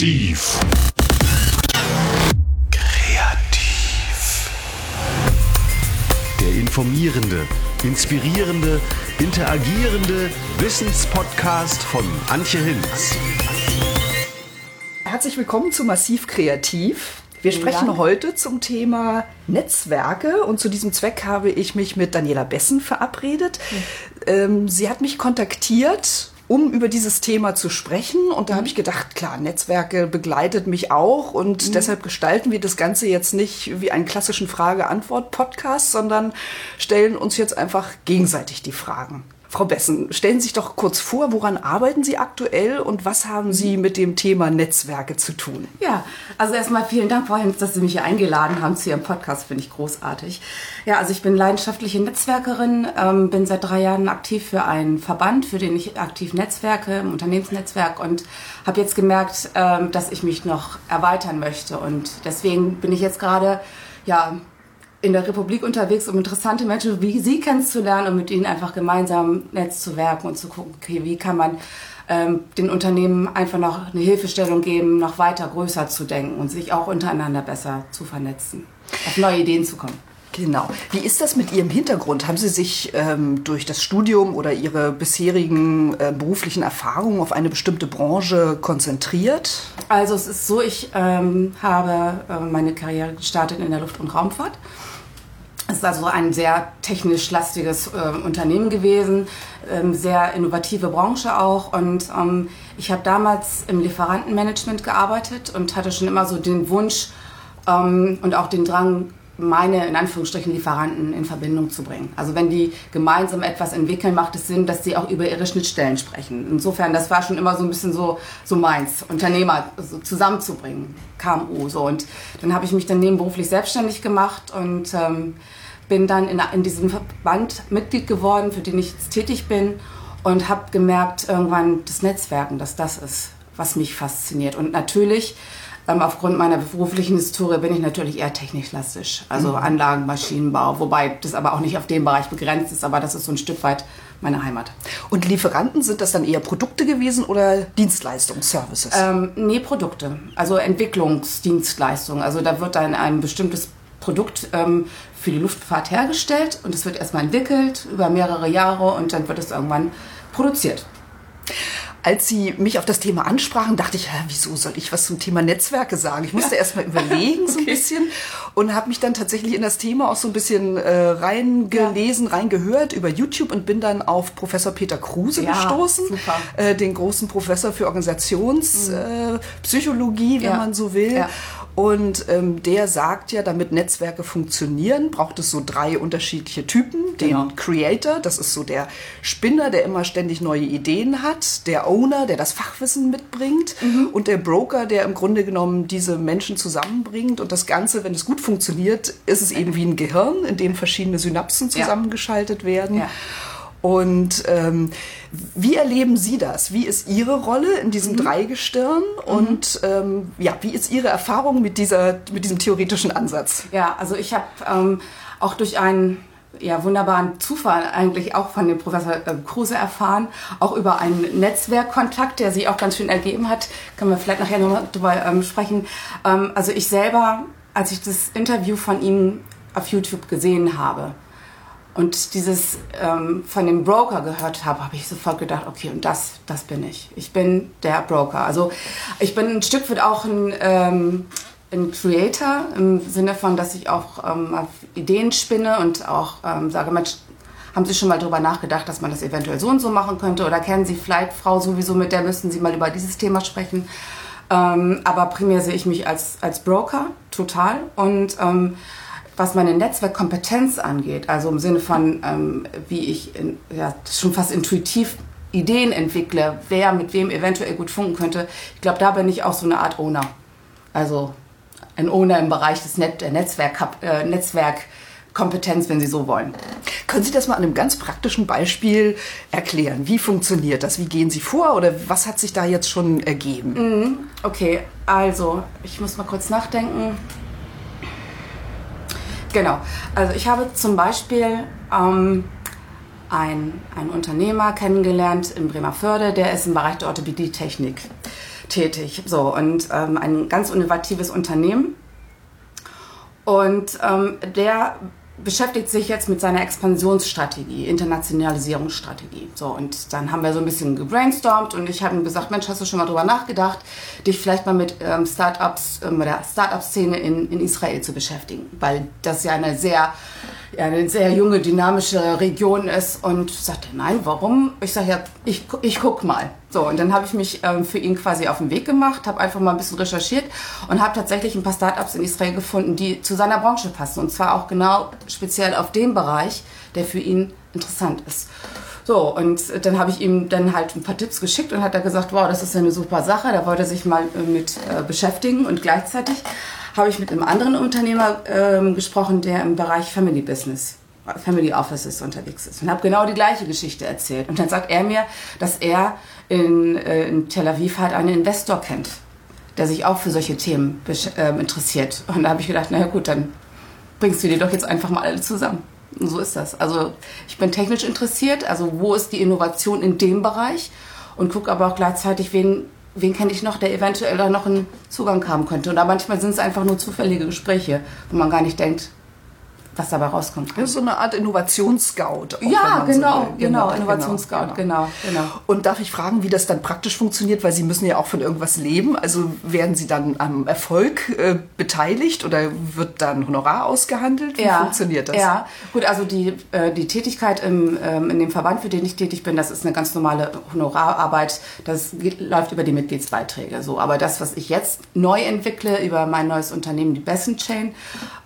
Massiv. Kreativ. Der informierende, inspirierende, interagierende Wissenspodcast von Antje Hinz. Herzlich willkommen zu Massiv Kreativ. Wir sprechen Dank. heute zum Thema Netzwerke und zu diesem Zweck habe ich mich mit Daniela Bessen verabredet. Ähm, sie hat mich kontaktiert, um über dieses Thema zu sprechen. Und da habe ich gedacht, klar, Netzwerke begleitet mich auch. Und deshalb gestalten wir das Ganze jetzt nicht wie einen klassischen Frage-Antwort-Podcast, sondern stellen uns jetzt einfach gegenseitig die Fragen. Frau Bessen, stellen Sie sich doch kurz vor, woran arbeiten Sie aktuell und was haben Sie mit dem Thema Netzwerke zu tun? Ja, also erstmal vielen Dank, Frau Hinz, dass Sie mich hier eingeladen haben zu Ihrem Podcast, finde ich großartig. Ja, also ich bin leidenschaftliche Netzwerkerin, ähm, bin seit drei Jahren aktiv für einen Verband, für den ich aktiv netzwerke, im Unternehmensnetzwerk und habe jetzt gemerkt, ähm, dass ich mich noch erweitern möchte und deswegen bin ich jetzt gerade, ja, in der Republik unterwegs, um interessante Menschen wie Sie kennenzulernen und mit ihnen einfach gemeinsam Netz zu werken und zu gucken, okay, wie kann man ähm, den Unternehmen einfach noch eine Hilfestellung geben, noch weiter größer zu denken und sich auch untereinander besser zu vernetzen, auf neue Ideen zu kommen. Genau. Wie ist das mit Ihrem Hintergrund? Haben Sie sich ähm, durch das Studium oder Ihre bisherigen äh, beruflichen Erfahrungen auf eine bestimmte Branche konzentriert? Also es ist so, ich ähm, habe äh, meine Karriere gestartet in der Luft- und Raumfahrt. Es ist also ein sehr technisch lastiges äh, Unternehmen gewesen, ähm, sehr innovative Branche auch. Und ähm, ich habe damals im Lieferantenmanagement gearbeitet und hatte schon immer so den Wunsch ähm, und auch den Drang, meine in Anführungsstrichen Lieferanten in Verbindung zu bringen. Also wenn die gemeinsam etwas entwickeln, macht es Sinn, dass sie auch über ihre Schnittstellen sprechen. Insofern, das war schon immer so ein bisschen so, so meins, Unternehmer so zusammenzubringen, KMU so. Und dann habe ich mich dann nebenberuflich selbstständig gemacht und ähm, bin dann in, in diesem Verband Mitglied geworden, für den ich jetzt tätig bin und habe gemerkt irgendwann das Netzwerken, dass das ist, was mich fasziniert. Und natürlich ähm, aufgrund meiner beruflichen Historie bin ich natürlich eher technisch lastig, also Anlagen, Maschinenbau, wobei das aber auch nicht auf den Bereich begrenzt ist, aber das ist so ein Stück weit meine Heimat. Und Lieferanten, sind das dann eher Produkte gewesen oder Dienstleistungen, Services? Ähm, nee, Produkte, also Entwicklungsdienstleistungen. Also da wird dann ein bestimmtes Produkt ähm, für die Luftfahrt hergestellt und es wird erstmal entwickelt über mehrere Jahre und dann wird es irgendwann produziert. Als Sie mich auf das Thema ansprachen, dachte ich, hä, wieso soll ich was zum Thema Netzwerke sagen? Ich musste erst mal überlegen so ein bisschen und habe mich dann tatsächlich in das Thema auch so ein bisschen äh, reingelesen, reingehört über YouTube und bin dann auf Professor Peter Kruse Ja, gestoßen, äh, den großen Professor für Organisationspsychologie, äh, Psychologie, wenn Ja. man so will. Ja. Und ähm, der sagt ja, damit Netzwerke funktionieren, braucht es so drei unterschiedliche Typen. Den Genau. Creator, das ist so der Spinner, der immer ständig neue Ideen hat. Der Owner, der das Fachwissen mitbringt. Und der Broker, der im Grunde genommen diese Menschen zusammenbringt. Und das Ganze, wenn es gut funktioniert, ist es eben wie ein Gehirn, in dem verschiedene Synapsen Ja. zusammengeschaltet werden. Ja. Und ähm, wie erleben Sie das? Wie ist Ihre Rolle in Mhm. diesem Dreigestirn? Und ähm, ja, wie ist Ihre Erfahrung mit, dieser, mit diesem theoretischen Ansatz? Ja, also ich habe ähm, auch durch einen ja, wunderbaren Zufall eigentlich auch von dem Professor äh, Kruse erfahren, auch über einen Netzwerkkontakt, der sich auch ganz schön ergeben hat. Können wir vielleicht nachher nochmal drüber ähm, sprechen. Ähm, also ich selber, als ich das Interview von ihm auf YouTube gesehen habe, und dieses ähm, von dem Broker gehört habe, habe ich sofort gedacht, okay, und das, das bin ich. Ich bin der Broker. Also ich bin ein Stück weit auch ein, ähm, ein Creator im Sinne von, dass ich auch ähm, Ideen spinne und auch ähm, sage, Mensch, haben Sie schon mal darüber nachgedacht, dass man das eventuell so und so machen könnte? Oder kennen Sie vielleicht Frau sowieso, mit der müssten Sie mal über dieses Thema sprechen? Ähm, aber primär sehe ich mich als, als Broker, total. Und ähm, was meine Netzwerkkompetenz angeht, also im Sinne von, ähm, wie ich in, ja, schon fast intuitiv Ideen entwickle, wer mit wem eventuell gut funken könnte, ich glaube, da bin ich auch so eine Art Owner. Also ein Owner im Bereich des Net der Netzwerk, äh, Netzwerkkompetenz, wenn Sie so wollen. Können Sie das mal an einem ganz praktischen Beispiel erklären? Wie funktioniert das? Wie gehen Sie vor oder was hat sich da jetzt schon ergeben? Okay, also ich muss mal kurz nachdenken. Genau, also ich habe zum Beispiel ähm, einen, Unternehmer kennengelernt in Bremerförde, der ist im Bereich der Orthopädie-Technik tätig. So, und ähm, ein ganz innovatives Unternehmen. Und ähm, der beschäftigt sich jetzt mit seiner Expansionsstrategie, Internationalisierungsstrategie. So, und dann haben wir so ein bisschen gebrainstormt und ich habe ihm gesagt, Mensch, hast du schon mal drüber nachgedacht, dich vielleicht mal mit ähm, Startups, ähm, der Startup-Szene in, in Israel zu beschäftigen, weil das ja eine sehr, ja, eine sehr junge, dynamische Region ist und sagte, nein, warum? Ich sage ja, ich, ich guck mal. So, und dann habe ich mich ähm, für ihn quasi auf den Weg gemacht, habe einfach mal ein bisschen recherchiert und habe tatsächlich ein paar Startups in Israel gefunden, die zu seiner Branche passen. Und zwar auch genau speziell auf dem Bereich, der für ihn interessant ist. So, und dann habe ich ihm dann halt ein paar Tipps geschickt und hat er gesagt, wow, das ist eine super Sache, da wollte er sich mal äh, mit äh, beschäftigen. Und gleichzeitig habe ich mit einem anderen Unternehmer äh, gesprochen, der im Bereich Family Business Family Offices unterwegs ist und habe genau die gleiche Geschichte erzählt. Und dann sagt er mir, dass er in, äh, in Tel Aviv halt einen Investor kennt, der sich auch für solche Themen äh, interessiert. Und da habe ich gedacht, naja gut, dann bringst du die doch jetzt einfach mal alle zusammen. Und so ist das. Also ich bin technisch interessiert, also wo ist die Innovation in dem Bereich und gucke aber auch gleichzeitig, wen, wen kenne ich noch, der eventuell da noch einen Zugang haben könnte. Und da manchmal sind es einfach nur zufällige Gespräche, wo man gar nicht denkt, was dabei rauskommt. Das ist so eine Art Innovationsscout. Ja, genau, so genau, genau, Innovationsscout, genau. genau, genau. Und darf ich fragen, wie das dann praktisch funktioniert, weil Sie müssen ja auch von irgendwas leben. Also werden Sie dann am Erfolg äh, beteiligt oder wird dann Honorar ausgehandelt? Wie ja, funktioniert das? Ja, gut, also die, äh, die Tätigkeit im, ähm, in dem Verband, für den ich tätig bin, das ist eine ganz normale Honorararbeit. Das geht, läuft über die Mitgliedsbeiträge. So, aber das, was ich jetzt neu entwickle über mein neues Unternehmen, die Bessen Chain,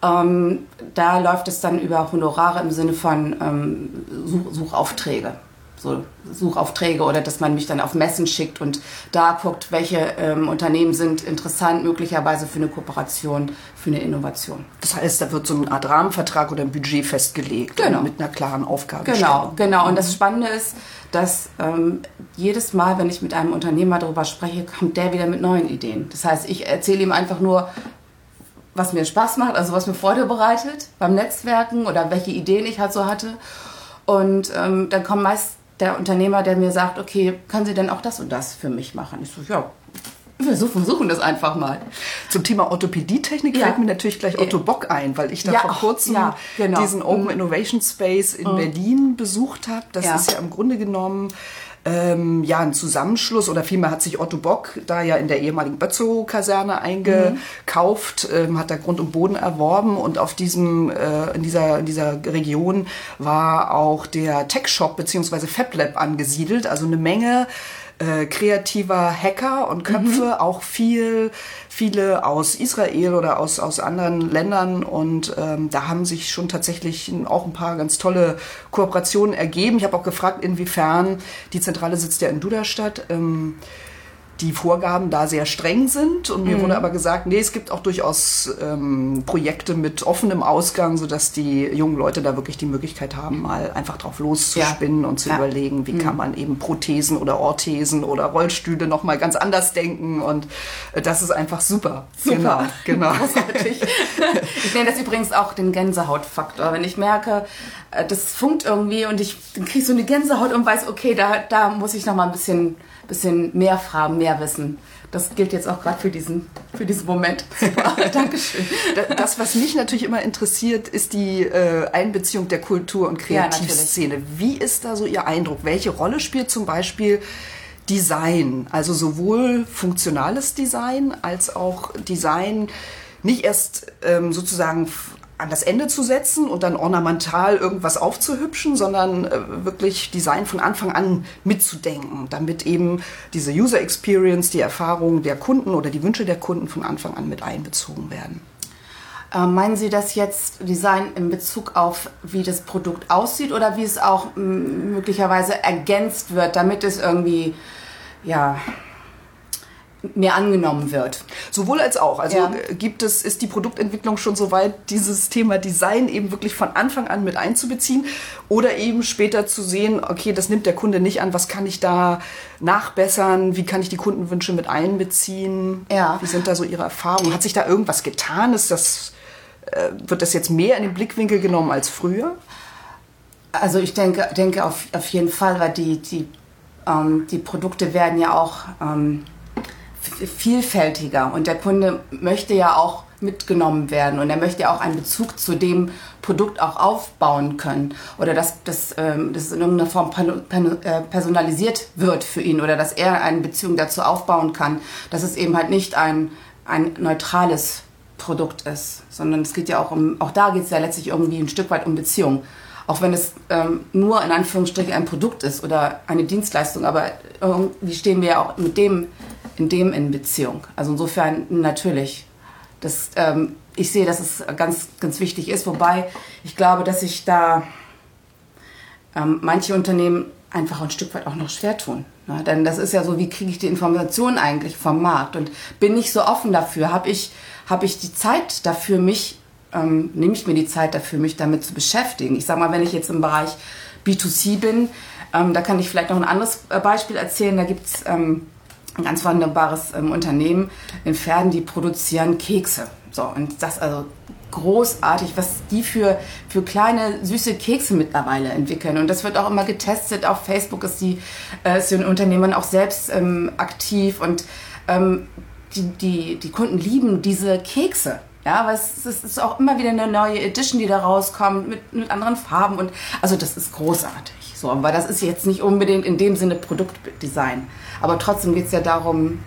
ähm, da läuft läuft es dann über Honorare im Sinne von ähm, Such Suchaufträge. So Suchaufträge oder dass man mich dann auf Messen schickt und da guckt, welche ähm, Unternehmen sind interessant, möglicherweise für eine Kooperation, für eine Innovation. Das heißt, da wird so eine Art Rahmenvertrag oder ein Budget festgelegt genau. mit einer klaren Aufgabe. Genau, genau. Und das Spannende ist, dass ähm, jedes Mal, wenn ich mit einem Unternehmer darüber spreche, kommt der wieder mit neuen Ideen. Das heißt, ich erzähle ihm einfach nur, was mir Spaß macht, also was mir Freude bereitet beim Netzwerken oder welche Ideen ich halt so hatte. Und ähm, dann kommt meist der Unternehmer, der mir sagt, okay, können Sie denn auch das und das für mich machen? Ich so, ja, wir versuchen das einfach mal. Zum Thema Orthopädietechnik ja. fällt mir natürlich gleich Otto Bock ein, weil ich da ja, vor kurzem ja, genau. diesen Open mhm. Innovation Space in mhm. Berlin besucht habe. Das ist ja im Grunde genommen ähm, ja, ein Zusammenschluss oder vielmehr hat sich Otto Bock da ja in der ehemaligen Bötzow-Kaserne eingekauft, mhm. ähm, hat da Grund und Boden erworben und auf diesem, äh, in, dieser, in dieser Region war auch der Tech Shop bzw. FabLab angesiedelt, also eine Menge äh, kreativer Hacker und Köpfe, mhm. auch viel, viele aus Israel oder aus, aus anderen Ländern. Und ähm, da haben sich schon tatsächlich auch ein paar ganz tolle Kooperationen ergeben. Ich habe auch gefragt, inwiefern die Zentrale sitzt ja in Duderstadt. Ähm, die Vorgaben da sehr streng sind. Und mir mhm. wurde aber gesagt, nee, es gibt auch durchaus ähm, Projekte mit offenem Ausgang, sodass die jungen Leute da wirklich die Möglichkeit haben, mal einfach drauf loszuspinnen ja. und zu ja. überlegen, wie mhm. kann man eben Prothesen oder Orthesen oder Rollstühle nochmal ganz anders denken. Und äh, das ist einfach super. Super. Genau. genau. Großartig. ich nenne das übrigens auch den Gänsehautfaktor. Wenn ich merke, äh, das funkt irgendwie und ich kriege so eine Gänsehaut und weiß, okay, da, da muss ich nochmal ein bisschen bisschen mehr Fragen, mehr Wissen. Das gilt jetzt auch gerade für diesen, für diesen Moment. Super, Dankeschön. Das, was mich natürlich immer interessiert, ist die äh, Einbeziehung der Kultur- und Kreativszene. Ja, Wie ist da so Ihr Eindruck? Welche Rolle spielt zum Beispiel Design? Also sowohl funktionales Design als auch Design nicht erst ähm, sozusagen an das Ende zu setzen und dann ornamental irgendwas aufzuhübschen, sondern äh, wirklich Design von Anfang an mitzudenken, damit eben diese User Experience, die Erfahrung der Kunden oder die Wünsche der Kunden von Anfang an mit einbezogen werden. Äh, meinen Sie das jetzt Design in Bezug auf, wie das Produkt aussieht oder wie es auch möglicherweise ergänzt wird, damit es irgendwie, ja, mehr angenommen wird. Sowohl als auch. Also ja. Äh, gibt es, ist die Produktentwicklung schon so weit, dieses Thema Design eben wirklich von Anfang an mit einzubeziehen oder eben später zu sehen, okay, das nimmt der Kunde nicht an, was kann ich da nachbessern, wie kann ich die Kundenwünsche mit einbeziehen? Ja. Wie sind da so Ihre Erfahrungen? Hat sich da irgendwas getan? Ist das, äh, wird das jetzt mehr in den Blickwinkel genommen als früher? Also ich denke, denke auf, auf jeden Fall, weil die, die, ähm, die Produkte werden ja auch ähm, vielfältiger. Und der Kunde möchte ja auch mitgenommen werden. Und er möchte ja auch einen Bezug zu dem Produkt auch aufbauen können. Oder dass das, ähm, das in irgendeiner Form äh, personalisiert wird für ihn. Oder dass er eine Beziehung dazu aufbauen kann, dass es eben halt nicht ein, ein neutrales Produkt ist, sondern es geht ja auch um, auch da geht es ja letztlich irgendwie ein Stück weit um Beziehung. Auch wenn es ähm, nur in Anführungsstrichen ein Produkt ist oder eine Dienstleistung, aber irgendwie stehen wir ja auch mit dem, in dem in Beziehung. Also insofern natürlich. Das, ähm, ich sehe, dass es ganz, ganz wichtig ist, wobei ich glaube, dass sich da ähm, manche Unternehmen einfach ein Stück weit auch noch schwer tun. Ne? Denn das ist ja so, wie kriege ich die Informationen eigentlich vom Markt? Und bin ich so offen dafür? Habe ich, hab ich die Zeit dafür, mich, ähm, nehme ich mir die Zeit dafür, mich damit zu beschäftigen? Ich sage mal, wenn ich jetzt im Bereich B2C bin, ähm, da kann ich vielleicht noch ein anderes äh, Beispiel erzählen. Da gibt es ähm, ein ganz wunderbares ähm, Unternehmen in Pferden, die produzieren Kekse. So, und das also großartig, was die für, für kleine süße Kekse mittlerweile entwickeln. Und das wird auch immer getestet. Auf Facebook ist die, äh, ist die Unternehmerin auch selbst ähm, aktiv und ähm, die, die, die Kunden lieben diese Kekse. Ja, aber es, es, ist auch immer wieder eine neue Edition, die da rauskommt mit, mit anderen Farben und also das ist großartig. So, aber das ist jetzt nicht unbedingt in dem Sinne Produktdesign. Aber trotzdem geht es ja darum,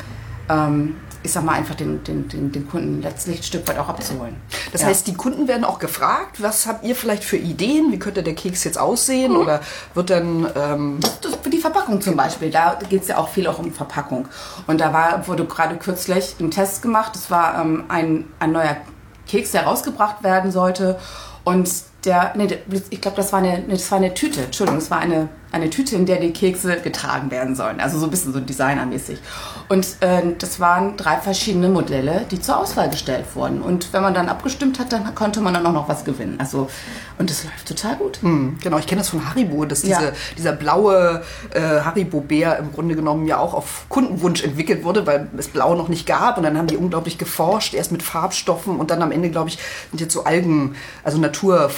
ähm, ich sag mal, einfach den, den, den, den, Kunden letztlich ein Stück weit auch abzuholen. Das ja. heißt, die Kunden werden auch gefragt, was habt ihr vielleicht für Ideen? Wie könnte der Keks jetzt aussehen? Mhm. Oder wird dann. Ähm für die Verpackung zum Beispiel, da geht es ja auch viel auch um Verpackung. Und da war, wurde gerade kürzlich ein Test gemacht. Das war ähm, ein, ein neuer Keks, der rausgebracht werden sollte. Und der, nee, ich glaube, das war eine, das war eine Tüte, Entschuldigung, es war eine, eine Tüte, in der die Kekse getragen werden sollen. Also so ein bisschen so designermäßig. Und äh, das waren drei verschiedene Modelle, die zur Auswahl gestellt wurden. Und wenn man dann abgestimmt hat, dann konnte man dann auch noch was gewinnen. Also, und das läuft total gut. Hm, genau, ich kenne das von Haribo, dass diese, ja. dieser blaue äh, Haribo-Bär im Grunde genommen ja auch auf Kundenwunsch entwickelt wurde, weil es blau noch nicht gab. Und dann haben die unglaublich geforscht, erst mit Farbstoffen und dann am Ende, glaube ich, sind jetzt so Algen, also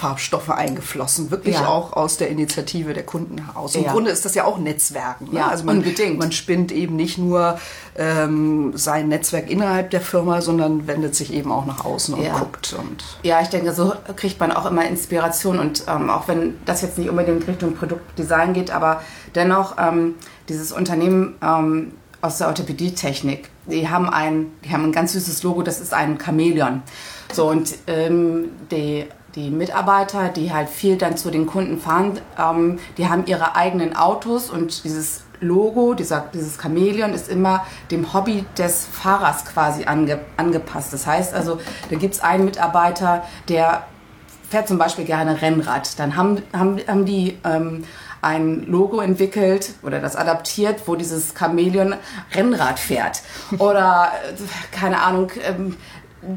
Naturfarbstoffe eingeflossen. Wirklich ja. auch aus der Initiative der Kunden heraus. Im ja. Grunde ist das ja auch Netzwerken. Ne? Ja, also man, unbedingt. Man spinnt eben nicht nur ähm, sein Netzwerk innerhalb der Firma, sondern wendet sich eben auch nach außen und guckt. Und ja, ich denke, so kriegt man auch immer Inspiration und ähm, auch wenn das jetzt nicht unbedingt Richtung Produktdesign geht, aber dennoch ähm, dieses Unternehmen ähm, aus der Orthopädie-Technik, die haben ein, die haben ein ganz süßes Logo, das ist ein Chamäleon. So und ähm, die die Mitarbeiter, die halt viel dann zu den Kunden fahren, ähm, die haben ihre eigenen Autos und dieses Logo, dieser, dieses Chamäleon ist immer dem Hobby des Fahrers quasi ange, angepasst. Das heißt also, da gibt es einen Mitarbeiter, der fährt zum Beispiel gerne Rennrad. Dann haben, haben, haben die ähm, ein Logo entwickelt oder das adaptiert, wo dieses Chamäleon Rennrad fährt. Oder, äh, keine Ahnung, ähm,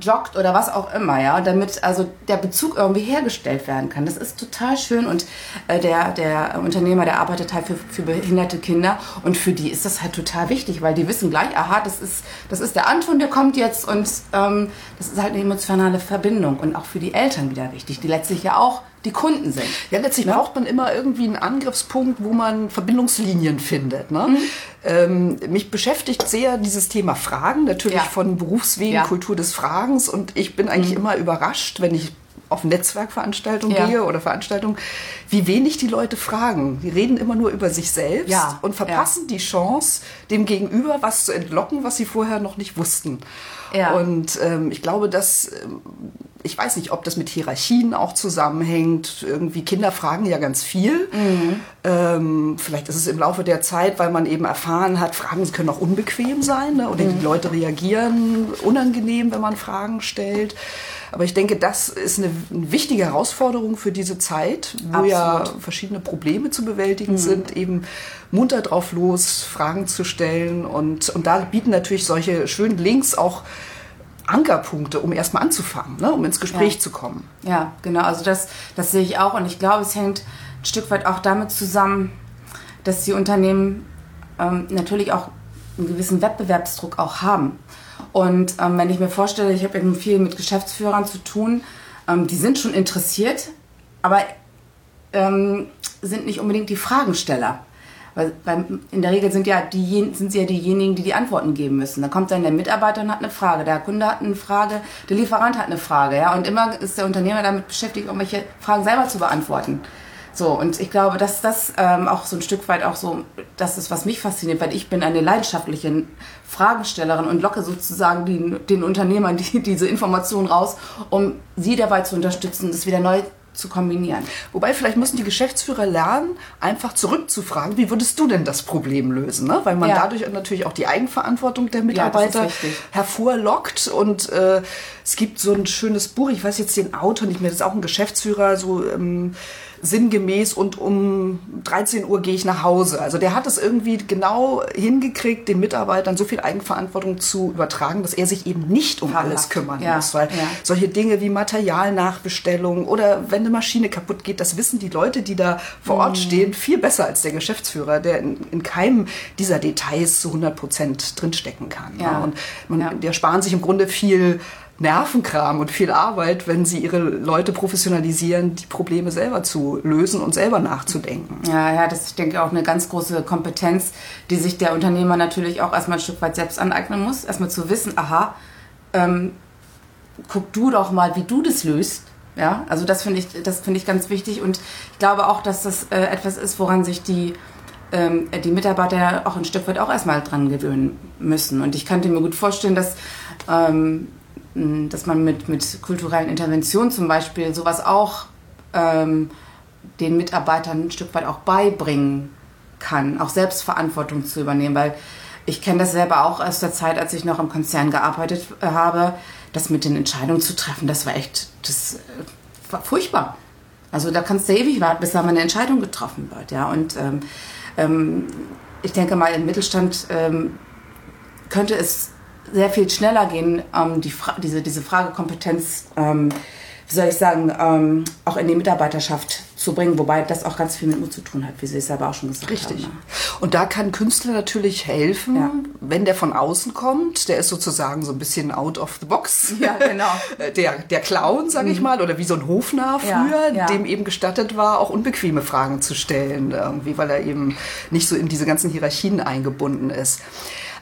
joggt oder was auch immer, ja, damit also der Bezug irgendwie hergestellt werden kann. Das ist total schön und äh, der, der Unternehmer, der arbeitet halt für, für behinderte Kinder und für die ist das halt total wichtig, weil die wissen gleich, aha, das ist, das ist der Anton, der kommt jetzt und ähm, das ist halt eine emotionale Verbindung und auch für die Eltern wieder wichtig, die letztlich ja auch die Kunden sind. Ja, letztlich ne? braucht man immer irgendwie einen Angriffspunkt, wo man Verbindungslinien findet. Ne? Mhm. Ähm, mich beschäftigt sehr dieses Thema Fragen, natürlich ja. von Berufswegen, ja. Kultur des Fragens. Und ich bin eigentlich mhm. immer überrascht, wenn ich auf Netzwerkveranstaltungen ja. gehe oder Veranstaltungen, wie wenig die Leute fragen. Die reden immer nur über sich selbst ja. und verpassen ja. die Chance, dem Gegenüber was zu entlocken, was sie vorher noch nicht wussten. Und ähm, ich glaube, dass ähm, ich weiß nicht, ob das mit Hierarchien auch zusammenhängt. Irgendwie Kinder fragen ja ganz viel. Mhm. Ähm, vielleicht ist es im Laufe der Zeit, weil man eben erfahren hat, Fragen können auch unbequem sein ne? oder mhm. die Leute reagieren unangenehm, wenn man Fragen stellt. Aber ich denke, das ist eine, eine wichtige Herausforderung für diese Zeit, wo Absolut. ja verschiedene Probleme zu bewältigen mhm. sind, eben munter drauf los, Fragen zu stellen. Und, und da bieten natürlich solche schönen Links auch Ankerpunkte, um erstmal anzufangen, ne? um ins Gespräch ja. zu kommen. Ja, genau. Also das, das sehe ich auch. Und ich glaube, es hängt ein Stück weit auch damit zusammen, dass die Unternehmen ähm, natürlich auch einen gewissen Wettbewerbsdruck auch haben. Und ähm, wenn ich mir vorstelle, ich habe eben viel mit Geschäftsführern zu tun, ähm, die sind schon interessiert, aber ähm, sind nicht unbedingt die Fragensteller. Weil, weil in der Regel sind ja die, sind sie ja diejenigen, die die Antworten geben müssen. Da kommt dann der Mitarbeiter und hat eine Frage, der Kunde hat eine Frage, der Lieferant hat eine Frage, ja. Und immer ist der Unternehmer damit beschäftigt, irgendwelche Fragen selber zu beantworten. So, und ich glaube, dass das ähm, auch so ein Stück weit auch so, das ist, was mich fasziniert, weil ich bin eine leidenschaftliche Fragestellerin und locke sozusagen den, den Unternehmern die, diese Informationen raus, um sie dabei zu unterstützen, das wieder neu zu kombinieren. Wobei vielleicht müssen die Geschäftsführer lernen, einfach zurückzufragen, wie würdest du denn das Problem lösen? Ne? Weil man ja. dadurch natürlich auch die Eigenverantwortung der Mitarbeiter ja, hervorlockt. Und äh, es gibt so ein schönes Buch, ich weiß jetzt den Autor nicht mehr, das ist auch ein Geschäftsführer, so ähm, sinngemäß und um 13 Uhr gehe ich nach Hause. Also der hat es irgendwie genau hingekriegt, den Mitarbeitern so viel Eigenverantwortung zu übertragen, dass er sich eben nicht um alles kümmern ja. muss. Weil ja. solche Dinge wie Materialnachbestellung oder wenn eine Maschine kaputt geht, das wissen die Leute, die da vor Ort mhm. stehen, viel besser als der Geschäftsführer, der in, in keinem dieser Details zu 100 Prozent drinstecken kann. Ja. Und man, der sparen sich im Grunde viel Nervenkram und viel Arbeit, wenn sie ihre Leute professionalisieren, die Probleme selber zu lösen und selber nachzudenken. Ja, ja, das ist, ich denke, auch eine ganz große Kompetenz, die sich der Unternehmer natürlich auch erstmal ein Stück weit selbst aneignen muss. Erstmal zu wissen, aha, ähm, guck du doch mal, wie du das löst. Ja, also das finde ich, das ich ganz wichtig und ich glaube auch, dass das äh, etwas ist, woran sich die ähm, die Mitarbeiter auch ein Stück weit auch erstmal dran gewöhnen müssen. Und ich könnte mir gut vorstellen, dass ähm, dass man mit, mit kulturellen Interventionen zum Beispiel sowas auch ähm, den Mitarbeitern ein Stück weit auch beibringen kann, auch Selbstverantwortung zu übernehmen, weil ich kenne das selber auch aus der Zeit, als ich noch im Konzern gearbeitet äh, habe, das mit den Entscheidungen zu treffen, das war echt, das äh, war furchtbar. Also da kannst du ewig warten, bis da mal eine Entscheidung getroffen wird, ja. Und ähm, ähm, ich denke mal, im Mittelstand ähm, könnte es sehr viel schneller gehen, ähm, die Fra diese, diese Fragekompetenz, ähm, wie soll ich sagen, ähm, auch in die Mitarbeiterschaft zu bringen, wobei das auch ganz viel mit Mut zu tun hat, wie Sie es selber auch schon gesagt Richtig. haben. Richtig. Ne? Und da kann Künstler natürlich helfen, ja. wenn der von außen kommt. Der ist sozusagen so ein bisschen out of the box. Ja, genau. Der, der Clown, sag ich mhm. mal, oder wie so ein Hofnarr früher, ja. dem eben gestattet war, auch unbequeme Fragen zu stellen, irgendwie, weil er eben nicht so in diese ganzen Hierarchien eingebunden ist.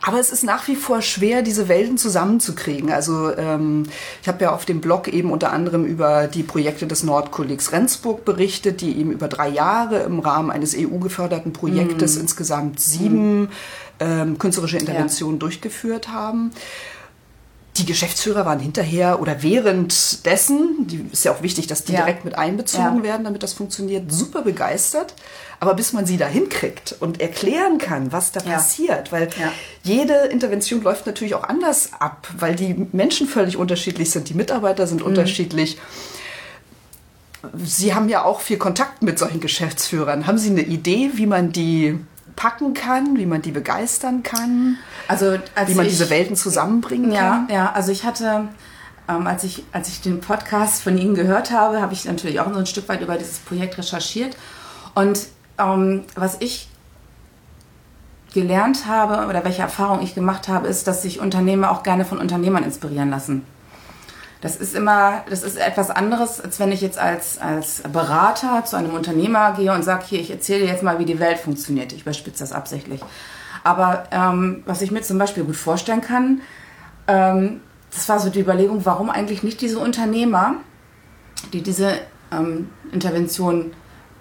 Aber es ist nach wie vor schwer, diese Welten zusammenzukriegen. Also ähm, ich habe ja auf dem Blog eben unter anderem über die Projekte des Nordkollegs Rendsburg berichtet, die eben über drei Jahre im Rahmen eines EU-geförderten Projektes mhm. insgesamt sieben mhm. ähm, künstlerische Interventionen ja. durchgeführt haben. Die Geschäftsführer waren hinterher oder währenddessen, die ist ja auch wichtig, dass die ja. direkt mit einbezogen ja. werden, damit das funktioniert, super begeistert. Aber bis man sie da hinkriegt und erklären kann, was da ja. passiert, weil jede Intervention läuft natürlich auch anders ab, weil die Menschen völlig unterschiedlich sind, die Mitarbeiter sind mhm. unterschiedlich. Sie haben ja auch viel Kontakt mit solchen Geschäftsführern. Haben Sie eine Idee, wie man die packen kann, wie man die begeistern kann? Also wie man ich, diese Welten zusammenbringen ja, kann? Ja, also ich hatte, ähm, als, ich, als ich den Podcast von Ihnen gehört habe, habe ich natürlich auch so ein Stück weit über dieses Projekt recherchiert. Und ähm, was ich gelernt habe oder welche Erfahrung ich gemacht habe, ist, dass sich Unternehmer auch gerne von Unternehmern inspirieren lassen. Das ist immer, das ist etwas anderes, als wenn ich jetzt als, als Berater zu einem Unternehmer gehe und sage, hier, ich erzähle jetzt mal, wie die Welt funktioniert. Ich überspitze das absichtlich. Aber ähm, was ich mir zum Beispiel gut vorstellen kann, ähm, das war so die Überlegung, warum eigentlich nicht diese Unternehmer, die diese ähm, Intervention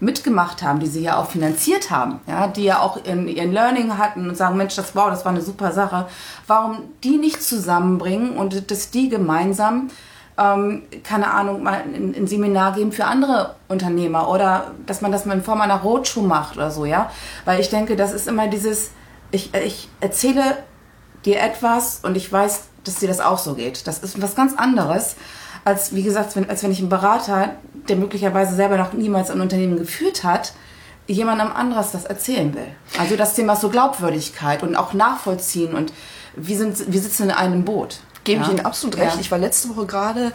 mitgemacht haben, die sie ja auch finanziert haben, ja, die ja auch in ihren Learning hatten und sagen, Mensch, das wow, das war eine super Sache. Warum die nicht zusammenbringen und dass die gemeinsam ähm, keine Ahnung, mal ein, ein, Seminar geben für andere Unternehmer oder dass man das mal in Form einer Roadshow macht oder so, ja. Weil ich denke, das ist immer dieses, ich, ich erzähle dir etwas und ich weiß, dass dir das auch so geht. Das ist was ganz anderes, als wie gesagt, wenn, als wenn ich einen Berater, der möglicherweise selber noch niemals ein Unternehmen geführt hat, jemandem anderes das erzählen will. Also das Thema so Glaubwürdigkeit und auch nachvollziehen und wie, sind, wie sitzen in einem Boot. Gebe Ja. ich Ihnen absolut recht. Ja. Ich war letzte Woche gerade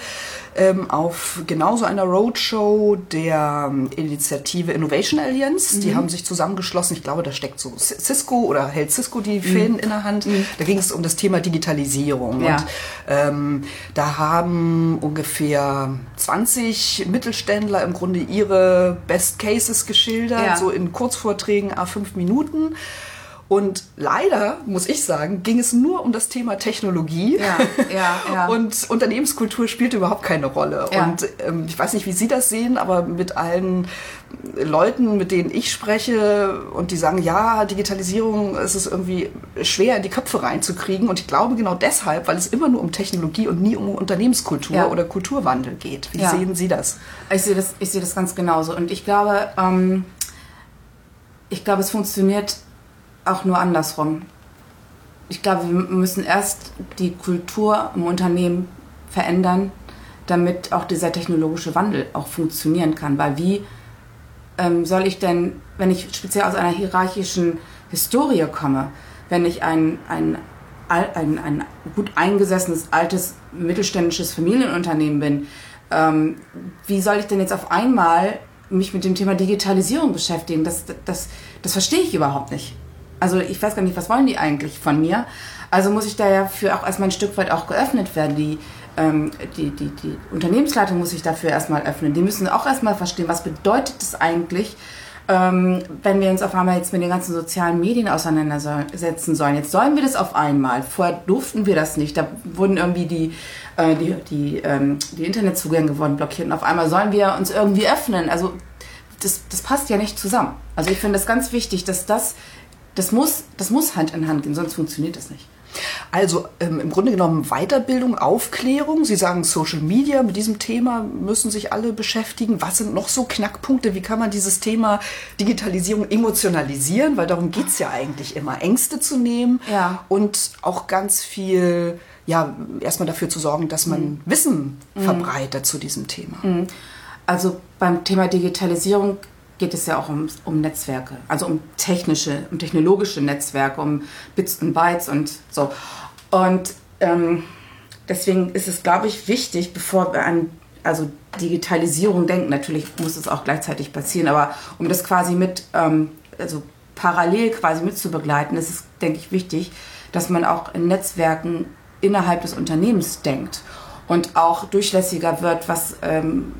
ähm, auf genauso einer Roadshow der ähm, Initiative Innovation Alliance. Mhm. Die haben sich zusammengeschlossen. Ich glaube, da steckt so Cisco oder hält Cisco die Mhm. Fäden in der Hand. Da ging es um das Thema Digitalisierung. Ja. Und ähm, da haben ungefähr 20 Mittelständler im Grunde ihre Best Cases geschildert, so in Kurzvorträgen A5 Minuten. Und leider, muss ich sagen, ging es nur um das Thema Technologie. Ja, ja, ja. Und Unternehmenskultur spielte überhaupt keine Rolle. Ja. Und ähm, ich weiß nicht, wie Sie das sehen, aber mit allen Leuten, mit denen ich spreche und die sagen, ja, Digitalisierung, es ist irgendwie schwer in die Köpfe reinzukriegen. Und ich glaube genau deshalb, weil es immer nur um Technologie und nie um Unternehmenskultur Ja. oder Kulturwandel geht. Wie Ja. sehen Sie das? Ich sehe das, ich sehe das ganz genauso. Und ich glaube, ähm, ich glaube, es funktioniert auch nur andersrum. Ich glaube, wir müssen erst die Kultur im Unternehmen verändern, damit auch dieser technologische Wandel auch funktionieren kann. Weil wie ähm, soll ich denn, wenn ich speziell aus einer hierarchischen Historie komme, wenn ich ein, ein, ein, ein gut eingesessenes, altes, mittelständisches Familienunternehmen bin, ähm, wie soll ich denn jetzt auf einmal mich mit dem Thema Digitalisierung beschäftigen? Das, das, das verstehe ich überhaupt nicht. Also ich weiß gar nicht, was wollen die eigentlich von mir? Also muss ich da ja für auch erstmal ein Stück weit auch geöffnet werden. Die, ähm, die, die, die Unternehmensleitung muss sich dafür erstmal öffnen. Die müssen auch erstmal verstehen, was bedeutet es eigentlich, ähm, wenn wir uns auf einmal jetzt mit den ganzen sozialen Medien auseinandersetzen sollen. Jetzt sollen wir das auf einmal. Vorher durften wir das nicht. Da wurden irgendwie die, äh, die, die, ähm, die Internetzugänge wurden blockiert und auf einmal sollen wir uns irgendwie öffnen. Also das, das passt ja nicht zusammen. Also ich finde das ganz wichtig, dass das, das muss, das muss Hand in Hand gehen, sonst funktioniert das nicht. Also ähm, im Grunde genommen Weiterbildung, Aufklärung. Sie sagen Social Media, mit diesem Thema müssen sich alle beschäftigen. Was sind noch so Knackpunkte? Wie kann man dieses Thema Digitalisierung emotionalisieren? Weil darum geht's ja eigentlich immer, Ängste zu nehmen Ja. und auch ganz viel, ja, erstmal dafür zu sorgen, dass man Wissen verbreitet zu diesem Thema. Also beim Thema Digitalisierung geht es ja auch um, um Netzwerke, also um technische, um technologische Netzwerke, um Bits und Bytes und so. Und ähm, deswegen ist es, glaube ich, wichtig, bevor wir an also Digitalisierung denken, natürlich muss es auch gleichzeitig passieren, aber um das quasi mit, ähm, also parallel quasi mit zu begleiten, ist es, denke ich, wichtig, dass man auch in Netzwerken innerhalb des Unternehmens denkt und auch durchlässiger wird, was ähm,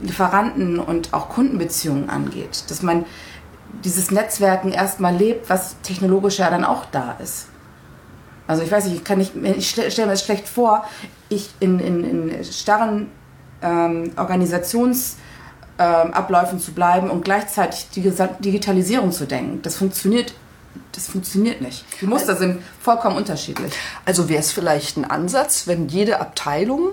Lieferanten und auch Kundenbeziehungen angeht. Dass man dieses Netzwerken erstmal lebt, was technologisch ja dann auch da ist. Also ich weiß nicht, ich kann nicht, ich stelle stell mir das schlecht vor, ich in, in, in starren ähm, Organisationsabläufen ähm, zu bleiben und gleichzeitig die Digitalisierung zu denken. Das funktioniert, das funktioniert nicht. Die Muster sind vollkommen unterschiedlich. Also wäre es vielleicht ein Ansatz, wenn jede Abteilung,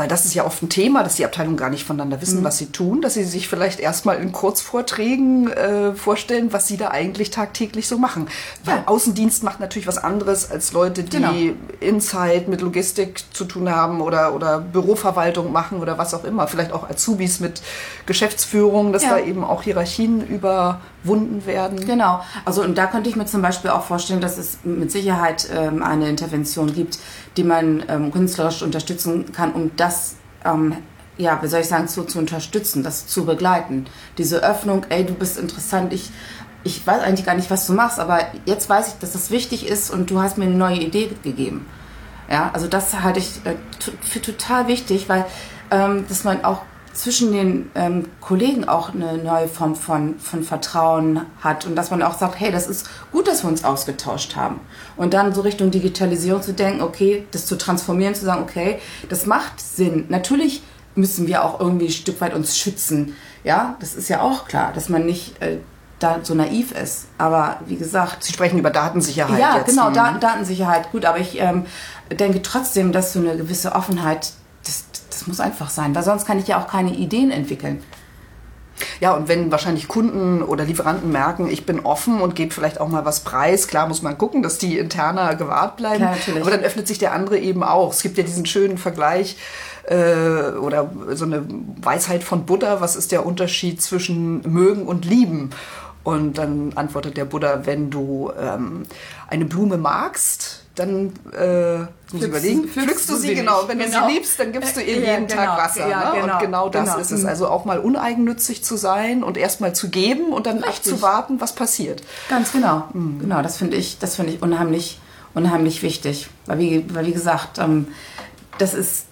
weil das ist ja oft ein Thema, dass die Abteilungen gar nicht voneinander wissen, was sie tun, dass sie sich vielleicht erstmal in Kurzvorträgen äh, vorstellen, was sie da eigentlich tagtäglich so machen. Weil Ja. Außendienst macht natürlich was anderes als Leute, die Genau. Insight mit Logistik zu tun haben oder, oder Büroverwaltung machen oder was auch immer. Vielleicht auch Azubis mit Geschäftsführung, dass Ja. da eben auch Hierarchien überwunden werden. Genau. Also und da könnte ich mir zum Beispiel auch vorstellen, dass es mit Sicherheit ähm, eine Intervention gibt, die man ähm, künstlerisch unterstützen kann, um das, ähm, ja, wie soll ich sagen, zu, zu unterstützen, das zu begleiten. Diese Öffnung, ey, du bist interessant, ich, ich weiß eigentlich gar nicht, was du machst, aber jetzt weiß ich, dass das wichtig ist und du hast mir eine neue Idee gegeben. Ja, also das halte ich äh, für total wichtig, weil ähm, dass man auch zwischen den ähm, Kollegen auch eine neue Form von, von Vertrauen hat und dass man auch sagt, hey, das ist gut, dass wir uns ausgetauscht haben. Und dann so Richtung Digitalisierung zu denken, okay, das zu transformieren, zu sagen, okay, das macht Sinn. Natürlich müssen wir auch irgendwie ein Stück weit uns schützen. Ja, das ist ja auch klar, dass man nicht äh, da so naiv ist. Aber wie gesagt, Sie sprechen über Datensicherheit ja, jetzt. genau, Mhm. Da Datensicherheit, gut, aber ich ähm, denke trotzdem, dass so eine gewisse Offenheit, das, das muss einfach sein, weil sonst kann ich ja auch keine Ideen entwickeln. Ja, und wenn wahrscheinlich Kunden oder Lieferanten merken, ich bin offen und gebe vielleicht auch mal was preis, klar muss man gucken, dass die interner gewahrt bleiben. Klar, natürlich. Aber dann öffnet sich der andere eben auch. Es gibt ja diesen schönen Vergleich äh, oder so eine Weisheit von Buddha, was ist der Unterschied zwischen mögen und lieben? Und dann antwortet der Buddha, wenn du ähm, eine Blume magst, dann äh, muss ich überlegen, pflückst du du sie, sie genau. Wenn Genau. du sie liebst, dann gibst du ihr Ja, jeden genau. Tag Wasser. Ja, ne? genau. Und genau das Genau. ist es. Mhm. Also auch mal uneigennützig zu sein und erstmal zu geben und dann Richtig. abzuwarten, was passiert. Ganz genau. Genau, das finde ich, das finde ich unheimlich, unheimlich wichtig. Weil wie, weil wie gesagt, ähm, das ist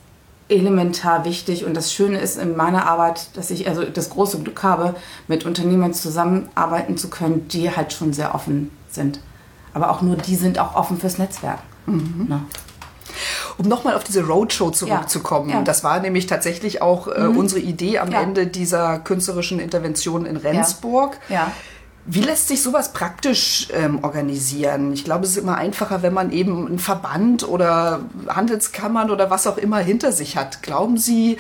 elementar wichtig und das Schöne ist in meiner Arbeit, dass ich also das große Glück habe, mit Unternehmern zusammenarbeiten zu können, die halt schon sehr offen sind. Aber auch nur die sind auch offen fürs Netzwerk. Ne? Um nochmal auf diese Roadshow zurückzukommen. Ja. Ja. Das war nämlich tatsächlich auch äh, unsere Idee am Ja. Ende dieser künstlerischen Intervention in Rendsburg. Wie lässt sich sowas praktisch ähm, organisieren? Ich glaube, es ist immer einfacher, wenn man eben einen Verband oder Handelskammern oder was auch immer hinter sich hat. Glauben Sie,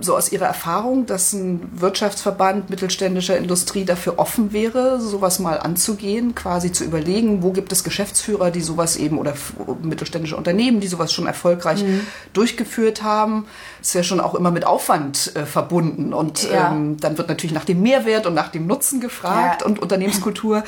so aus Ihrer Erfahrung, dass ein Wirtschaftsverband mittelständischer Industrie dafür offen wäre, sowas mal anzugehen, quasi zu überlegen, wo gibt es Geschäftsführer, die sowas eben oder mittelständische Unternehmen, die sowas schon erfolgreich durchgeführt haben? Ist ja schon auch immer mit Aufwand äh, verbunden und Ja. ähm, dann wird natürlich nach dem Mehrwert und nach dem Nutzen gefragt Ja. und Unternehmenskultur.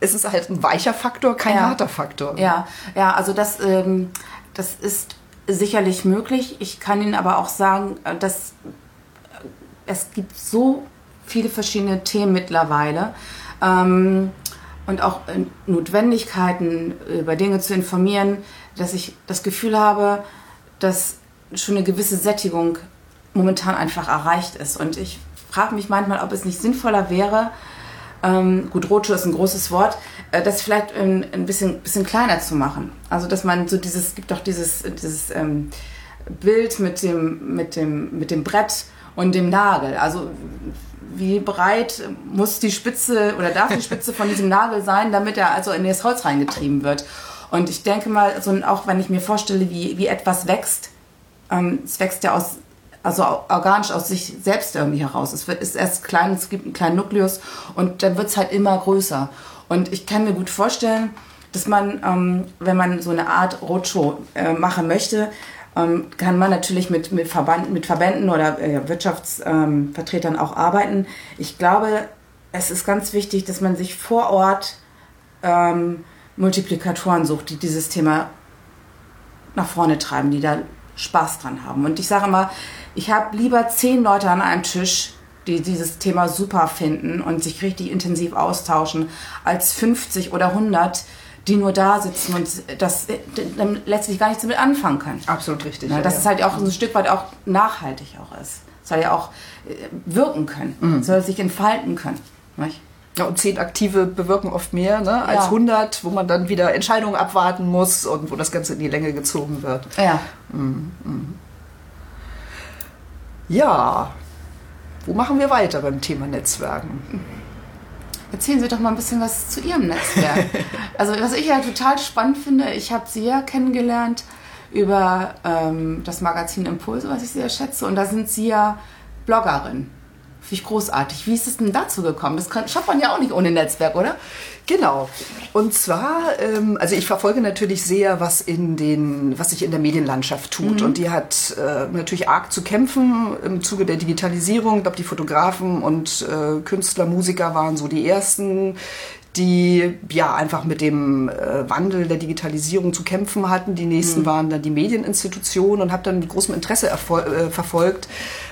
Es ist halt ein weicher Faktor, kein Ja. harter Faktor. Ja, ja, also das, ähm, das ist sicherlich möglich. Ich kann Ihnen aber auch sagen, äh, dass äh, es gibt so viele verschiedene Themen mittlerweile ähm, und auch äh, Notwendigkeiten, über Dinge zu informieren, dass ich das Gefühl habe, dass schon eine gewisse Sättigung momentan einfach erreicht ist. Und ich frage mich manchmal, ob es nicht sinnvoller wäre, ähm, gut, Roadshow ist ein großes Wort, äh, das vielleicht ein, ein bisschen, bisschen kleiner zu machen. Also, dass man so dieses, gibt doch dieses, dieses ähm, Bild mit dem, mit, dem, mit dem Brett und dem Nagel. Also, wie breit muss die Spitze oder darf die Spitze von diesem Nagel sein, damit er also in das Holz reingetrieben wird? Und ich denke mal, so, auch wenn ich mir vorstelle, wie, wie etwas wächst, ähm, es wächst ja aus, also organisch aus sich selbst irgendwie heraus. Es wird, ist erst klein, es gibt einen kleinen Nukleus und dann wird es halt immer größer. Und ich kann mir gut vorstellen, dass man, ähm, wenn man so eine Art Roadshow äh, machen möchte, ähm, kann man natürlich mit, mit, Verband, mit Verbänden oder äh, Wirtschaftsvertretern ähm, auch arbeiten. Ich glaube, es ist ganz wichtig, dass man sich vor Ort ähm, Multiplikatoren sucht, die dieses Thema nach vorne treiben, die da Spaß dran haben. Und ich sage immer, ich habe lieber zehn Leute an einem Tisch, die dieses Thema super finden und sich richtig intensiv austauschen, als 50 oder 100, die nur da sitzen und das letztlich gar nichts damit anfangen können. Absolut richtig. Ja, ja, dass ja. es halt auch ein Stück weit auch nachhaltig auch ist. Es soll ja auch äh, wirken können, Mhm. es soll sich entfalten können. Nicht? Ja, und zehn Aktive bewirken oft mehr ne, als Ja. 100, wo man dann wieder Entscheidungen abwarten muss und wo das Ganze in die Länge gezogen wird. Ja. Ja, wo machen wir weiter beim Thema Netzwerken? Erzählen Sie doch mal ein bisschen was zu Ihrem Netzwerk. also was ich ja total spannend finde, ich habe Sie ja kennengelernt über ähm, das Magazin Impulse, was ich sehr schätze. Und da sind Sie ja Bloggerin. Finde ich großartig. Wie ist es denn dazu gekommen? Das kann, schafft man ja auch nicht ohne Netzwerk, oder? Genau. Und zwar, ähm, also ich verfolge natürlich sehr, was in den, was sich in der Medienlandschaft tut. Und die hat äh, natürlich arg zu kämpfen im Zuge der Digitalisierung. Ich glaube, die Fotografen und äh, Künstler, Musiker waren so die ersten, die ja einfach mit dem äh, Wandel der Digitalisierung zu kämpfen hatten. Die nächsten waren dann die Medieninstitutionen und habe dann mit großem Interesse äh, verfolgt,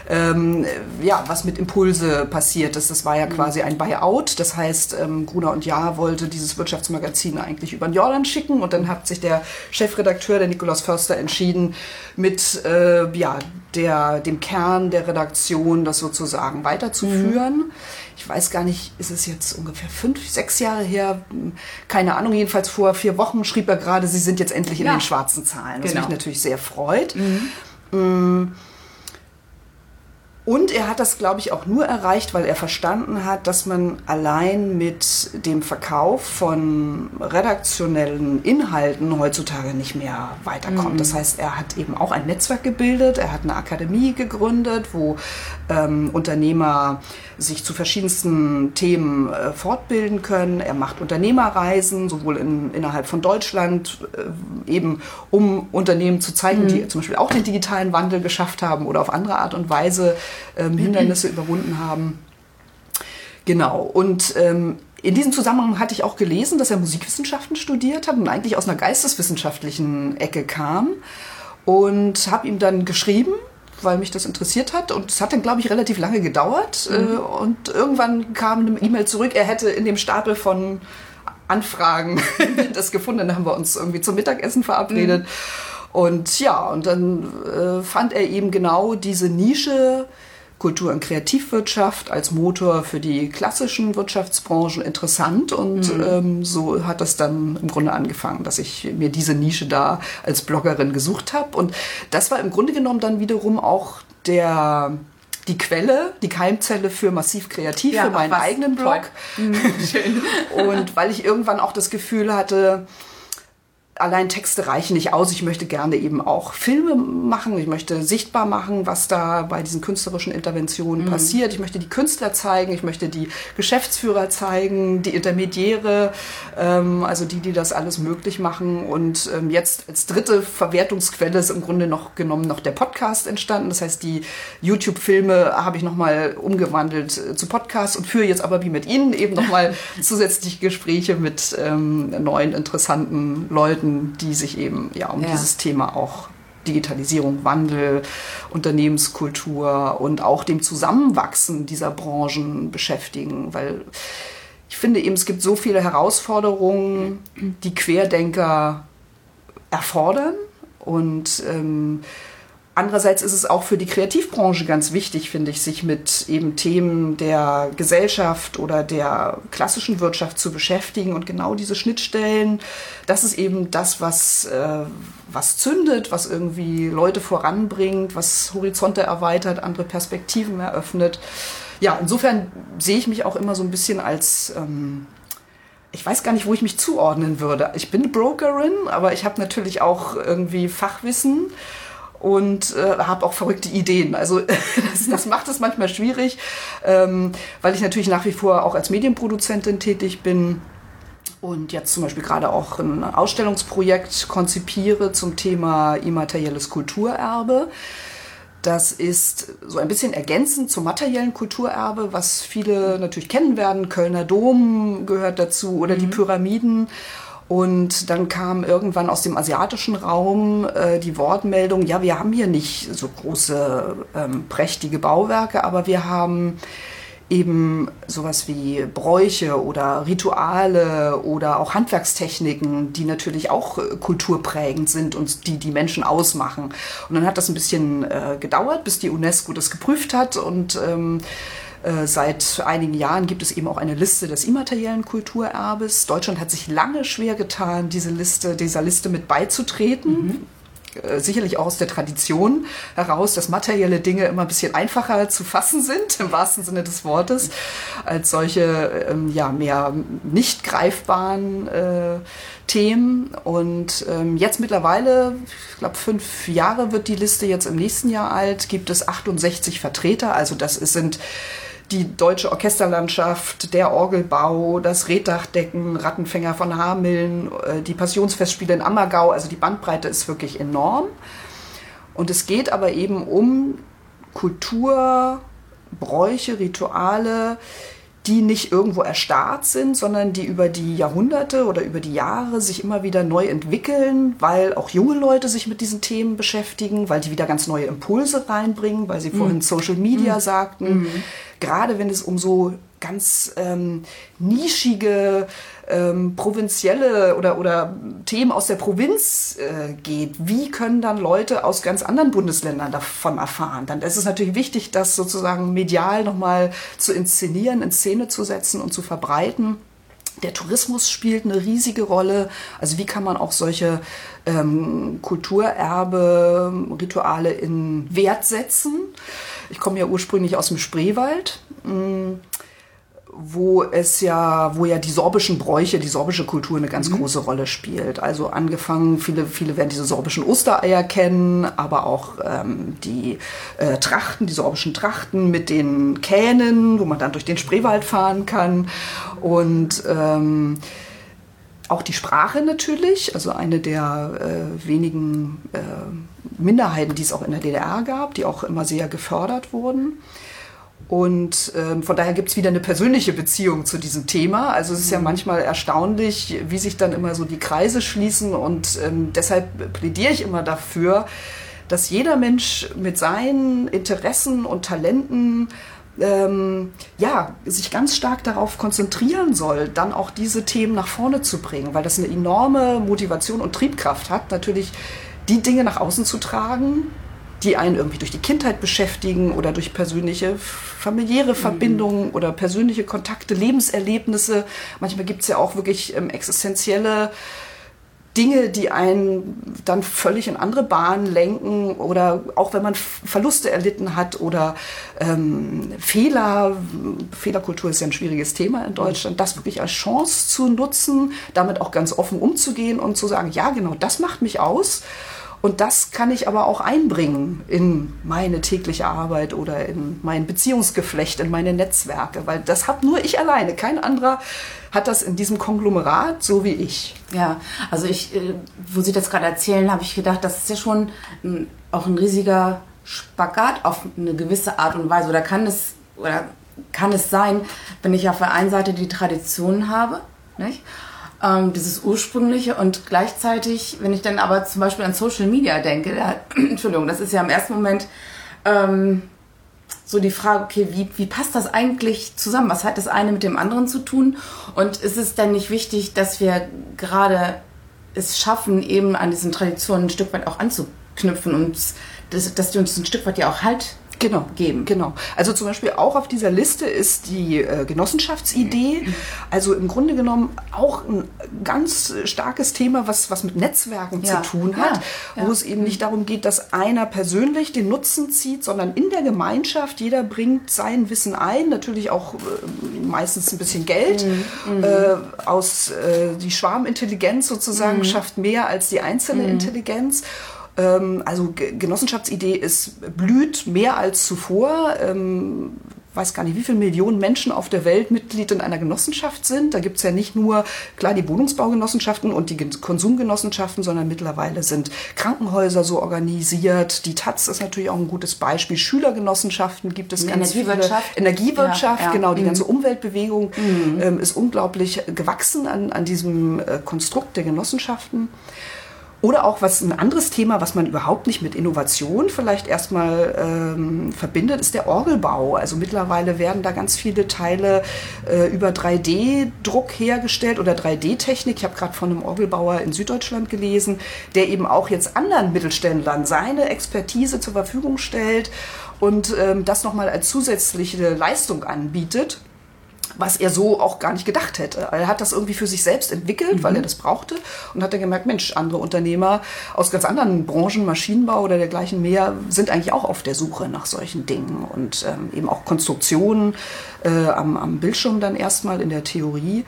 ähm, ja, was mit Impulse passiert ist. Das war ja quasi ein Buyout. Das heißt, ähm, Gruner und Jahr wollte dieses Wirtschaftsmagazin eigentlich über den Jordan schicken und dann hat sich der Chefredakteur, der Nikolaus Förster, entschieden, mit äh, ja, der, dem Kern der Redaktion das sozusagen weiterzuführen. Ich weiß gar nicht, ist es jetzt ungefähr fünf, sechs Jahre her? Keine Ahnung, jedenfalls vor vier Wochen schrieb er gerade, sie sind jetzt endlich in Ja. den schwarzen Zahlen, was Genau. mich natürlich sehr freut. Mm. Und er hat das, glaube ich, auch nur erreicht, weil er verstanden hat, dass man allein mit dem Verkauf von redaktionellen Inhalten heutzutage nicht mehr weiterkommt. Das heißt, er hat eben auch ein Netzwerk gebildet, er hat eine Akademie gegründet, wo ähm, Unternehmer sich zu verschiedensten Themen äh, fortbilden können. Er macht Unternehmerreisen, sowohl in, innerhalb von Deutschland, äh, eben um Unternehmen zu zeigen, die zum Beispiel auch den digitalen Wandel geschafft haben oder auf andere Art und Weise ähm, Hindernisse überwunden haben. Genau. Und ähm, in diesem Zusammenhang hatte ich auch gelesen, dass er Musikwissenschaften studiert hat und eigentlich aus einer geisteswissenschaftlichen Ecke kam. Und habe ihm dann geschrieben, weil mich das interessiert hat. Und es hat dann, glaube ich, relativ lange gedauert. Mhm. Und irgendwann kam eine E-Mail zurück, er hätte in dem Stapel von Anfragen das gefunden. Dann haben wir uns irgendwie zum Mittagessen verabredet. Mhm. Und ja, und dann äh, fand er eben genau diese Nische Kultur- und Kreativwirtschaft als Motor für die klassischen Wirtschaftsbranchen interessant. Und mhm. ähm, so hat das dann im Grunde angefangen, dass ich mir diese Nische da als Bloggerin gesucht habe. Und das war im Grunde genommen dann wiederum auch der die Quelle, die Keimzelle für Massiv Kreativ, ja, für meinen eigenen Blog. Mhm. und weil ich irgendwann auch das Gefühl hatte, allein Texte reichen nicht aus. Ich möchte gerne eben auch Filme machen. Ich möchte sichtbar machen, was da bei diesen künstlerischen Interventionen mhm. passiert. Ich möchte die Künstler zeigen. Ich möchte die Geschäftsführer zeigen, die Intermediäre, ähm, also die, die das alles möglich machen. Und ähm, jetzt als dritte Verwertungsquelle ist im Grunde noch genommen noch der Podcast entstanden. Das heißt, die YouTube-Filme habe ich nochmal umgewandelt äh, zu Podcasts und führe jetzt aber wie mit Ihnen eben nochmal zusätzliche Gespräche mit ähm, neuen interessanten Leuten Leuten, die sich eben ja um ja. dieses Thema auch Digitalisierung, Wandel, Unternehmenskultur und auch dem Zusammenwachsen dieser Branchen beschäftigen, weil ich finde eben, es gibt so viele Herausforderungen, die Querdenker erfordern und ähm, Andererseits ist es auch für die Kreativbranche ganz wichtig, finde ich, sich mit eben Themen der Gesellschaft oder der klassischen Wirtschaft zu beschäftigen. Und genau diese Schnittstellen, das ist eben das, was, äh, was zündet, was irgendwie Leute voranbringt, was Horizonte erweitert, andere Perspektiven eröffnet. Ja, insofern sehe ich mich auch immer so ein bisschen als... Ähm, ich weiß gar nicht, wo ich mich zuordnen würde. Ich bin Brokerin, aber ich habe natürlich auch irgendwie Fachwissen und äh, habe auch verrückte Ideen. Also das, das macht es manchmal schwierig, ähm, weil ich natürlich nach wie vor auch als Medienproduzentin tätig bin und jetzt zum Beispiel gerade auch ein Ausstellungsprojekt konzipiere zum Thema immaterielles Kulturerbe. Das ist so ein bisschen ergänzend zum materiellen Kulturerbe, was viele natürlich kennen werden. Kölner Dom gehört dazu oder mhm. die Pyramiden. Und dann kam irgendwann aus dem asiatischen Raum äh, die Wortmeldung, ja, wir haben hier nicht so große, ähm, prächtige Bauwerke, aber wir haben eben sowas wie Bräuche oder Rituale oder auch Handwerkstechniken, die natürlich auch äh, kulturprägend sind und die die Menschen ausmachen. Und dann hat das ein bisschen äh, gedauert, bis die UNESCO das geprüft hat und ähm, äh, seit einigen Jahren gibt es eben auch eine Liste des immateriellen Kulturerbes. Deutschland hat sich lange schwer getan, diese Liste, dieser Liste mit beizutreten. Mhm äh, sicherlich auch aus der Tradition heraus, dass materielle Dinge immer ein bisschen einfacher zu fassen sind, im wahrsten Sinne des Wortes, als solche ähm, ja, mehr nicht greifbaren äh, Themen. Und ähm, jetzt mittlerweile, ich glaube, fünf Jahre wird die Liste jetzt im nächsten Jahr alt, gibt es 68 Vertreter. Also das sind die deutsche Orchesterlandschaft, der Orgelbau, das Reddachdecken, Rattenfänger von Hameln, äh, die Passionsfestspiele in Ammergau. Also die Bandbreite ist wirklich enorm. Und es geht aber eben um Kultur, Bräuche, Rituale, die nicht irgendwo erstarrt sind, sondern die über die Jahrhunderte oder über die Jahre sich immer wieder neu entwickeln, weil auch junge Leute sich mit diesen Themen beschäftigen, weil die wieder ganz neue Impulse reinbringen, weil sie mhm. vorhin Social Media mhm. sagten. Mhm. Gerade wenn es um so ganz ähm, nischige, ähm, provinzielle oder, oder Themen aus der Provinz äh, geht, wie können dann Leute aus ganz anderen Bundesländern davon erfahren? Dann ist es natürlich wichtig, das sozusagen medial nochmal zu inszenieren, in Szene zu setzen und zu verbreiten. Der Tourismus spielt eine riesige Rolle. Also wie kann man auch solche ähm, Kulturerbe, Rituale in Wert setzen? Ich komme ja ursprünglich aus dem Spreewald. Mh, mm, wo es ja, wo ja die sorbischen Bräuche, die sorbische Kultur eine ganz mhm. große Rolle spielt. Also angefangen, viele, viele werden diese sorbischen Ostereier kennen, aber auch ähm, die äh, Trachten, die sorbischen Trachten mit den Kähnen, wo man dann durch den Spreewald fahren kann. Und ähm, auch die Sprache natürlich, also eine der äh, wenigen äh, Minderheiten, die es auch in der DDR gab, die auch immer sehr gefördert wurden. Und ähm, von daher gibt es wieder eine persönliche Beziehung zu diesem Thema. Also es ist ja Mhm. manchmal erstaunlich, wie sich dann immer so die Kreise schließen. Und ähm, deshalb plädiere ich immer dafür, dass jeder Mensch mit seinen Interessen und Talenten ähm, ja, sich ganz stark darauf konzentrieren soll, dann auch diese Themen nach vorne zu bringen, weil das eine enorme Motivation und Triebkraft hat, natürlich die Dinge nach außen zu tragen, die einen irgendwie durch die Kindheit beschäftigen oder durch persönliche familiäre Verbindungen oder persönliche Kontakte, Lebenserlebnisse. Manchmal gibt es ja auch wirklich ähm, existenzielle Dinge, die einen dann völlig in andere Bahnen lenken oder auch wenn man Verluste erlitten hat oder ähm, Fehler, Fehlerkultur ist ja ein schwieriges Thema in Deutschland, das wirklich als Chance zu nutzen, damit auch ganz offen umzugehen und zu sagen, ja genau, das macht mich aus. Und das kann ich aber auch einbringen in meine tägliche Arbeit oder in mein Beziehungsgeflecht, in meine Netzwerke, weil das hat nur ich alleine. Kein anderer hat das in diesem Konglomerat so wie ich. Ja, also ich, äh, wo Sie das gerade erzählen, habe ich gedacht, das ist ja schon ein, auch ein riesiger Spagat auf eine gewisse Art und Weise. Oder kann es, oder kann es sein, wenn ich auf der einen Seite die Tradition habe, nicht? Ähm, dieses ursprüngliche und gleichzeitig, wenn ich dann aber zum Beispiel an Social Media denke, da, Entschuldigung, das ist ja im ersten Moment ähm, so die Frage, okay, wie, wie passt das eigentlich zusammen? Was hat das eine mit dem anderen zu tun? Und ist es denn nicht wichtig, dass wir gerade es schaffen, eben an diesen Traditionen ein Stück weit auch anzuknüpfen und das, dass die uns ein Stück weit ja auch Halt Genau, geben. Genau. Also zum Beispiel auch auf dieser Liste ist die äh, Genossenschaftsidee. Also im Grunde genommen auch ein ganz starkes Thema, was, was mit Netzwerken Ja. zu tun hat, Ja, wo es eben nicht darum geht, dass einer persönlich den Nutzen zieht, sondern in der Gemeinschaft, jeder bringt sein Wissen ein, natürlich auch äh, meistens ein bisschen Geld. Mhm. Äh, aus äh, die Schwarmintelligenz sozusagen Mhm. schafft mehr als die einzelne Intelligenz. Ähm, also Ge- Genossenschaftsidee ist blüht mehr als zuvor. Ähm, weiß gar nicht, wie viele Millionen Menschen auf der Welt Mitglied in einer Genossenschaft sind. Da gibt es ja nicht nur, klar, die Wohnungsbaugenossenschaften und die Gen- Konsumgenossenschaften, sondern mittlerweile sind Krankenhäuser so organisiert. Die Taz ist natürlich auch ein gutes Beispiel. Schülergenossenschaften gibt es ganz Energiewirtschaft. viele. Energiewirtschaft, Ja, ja. genau. Die Mhm. ganze Umweltbewegung ähm, ist unglaublich gewachsen an, an diesem äh, Konstrukt der Genossenschaften. Oder auch was ein anderes Thema, was man überhaupt nicht mit Innovation vielleicht erstmal ähm, verbindet, ist der Orgelbau. Also mittlerweile werden da ganz viele Teile äh, über 3D-Druck hergestellt oder 3D-Technik. Ich habe gerade von einem Orgelbauer in Süddeutschland gelesen, der eben auch jetzt anderen Mittelständlern seine Expertise zur Verfügung stellt und ähm, das nochmal als zusätzliche Leistung anbietet was er so auch gar nicht gedacht hätte. Er hat das irgendwie für sich selbst entwickelt, weil er das brauchte und hat dann gemerkt, Mensch, andere Unternehmer aus ganz anderen Branchen, Maschinenbau oder dergleichen mehr, sind eigentlich auch auf der Suche nach solchen Dingen und ähm, eben auch Konstruktionen äh, am, am Bildschirm dann erstmal in der Theorie.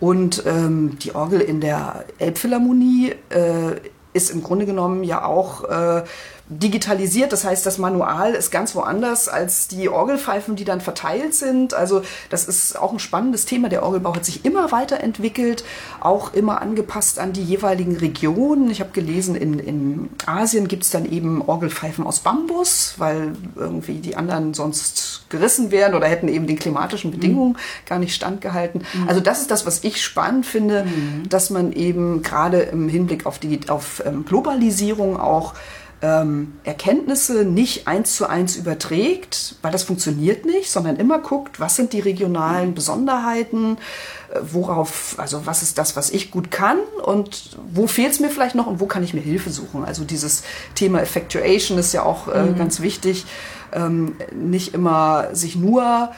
Und ähm, die Orgel in der Elbphilharmonie äh, ist im Grunde genommen ja auch äh, digitalisiert. Das heißt, das Manual ist ganz woanders als die Orgelpfeifen, die dann verteilt sind. Also das ist auch ein spannendes Thema. Der Orgelbau hat sich immer weiterentwickelt, auch immer angepasst an die jeweiligen Regionen. Ich habe gelesen, in, in Asien gibt es dann eben Orgelpfeifen aus Bambus, weil irgendwie die anderen sonst gerissen wären oder hätten eben den klimatischen Bedingungen gar nicht standgehalten. Also das ist das, was ich spannend finde, dass man eben gerade im Hinblick auf die auf ähm, Globalisierung auch ähm, Erkenntnisse nicht eins zu eins überträgt, weil das funktioniert nicht, sondern immer guckt, was sind die regionalen Besonderheiten, äh, worauf, also was ist das, was ich gut kann und wo fehlt es mir vielleicht noch und wo kann ich mir Hilfe suchen. Also dieses Thema Effectuation ist ja auch äh, ganz wichtig, ähm, nicht immer sich nur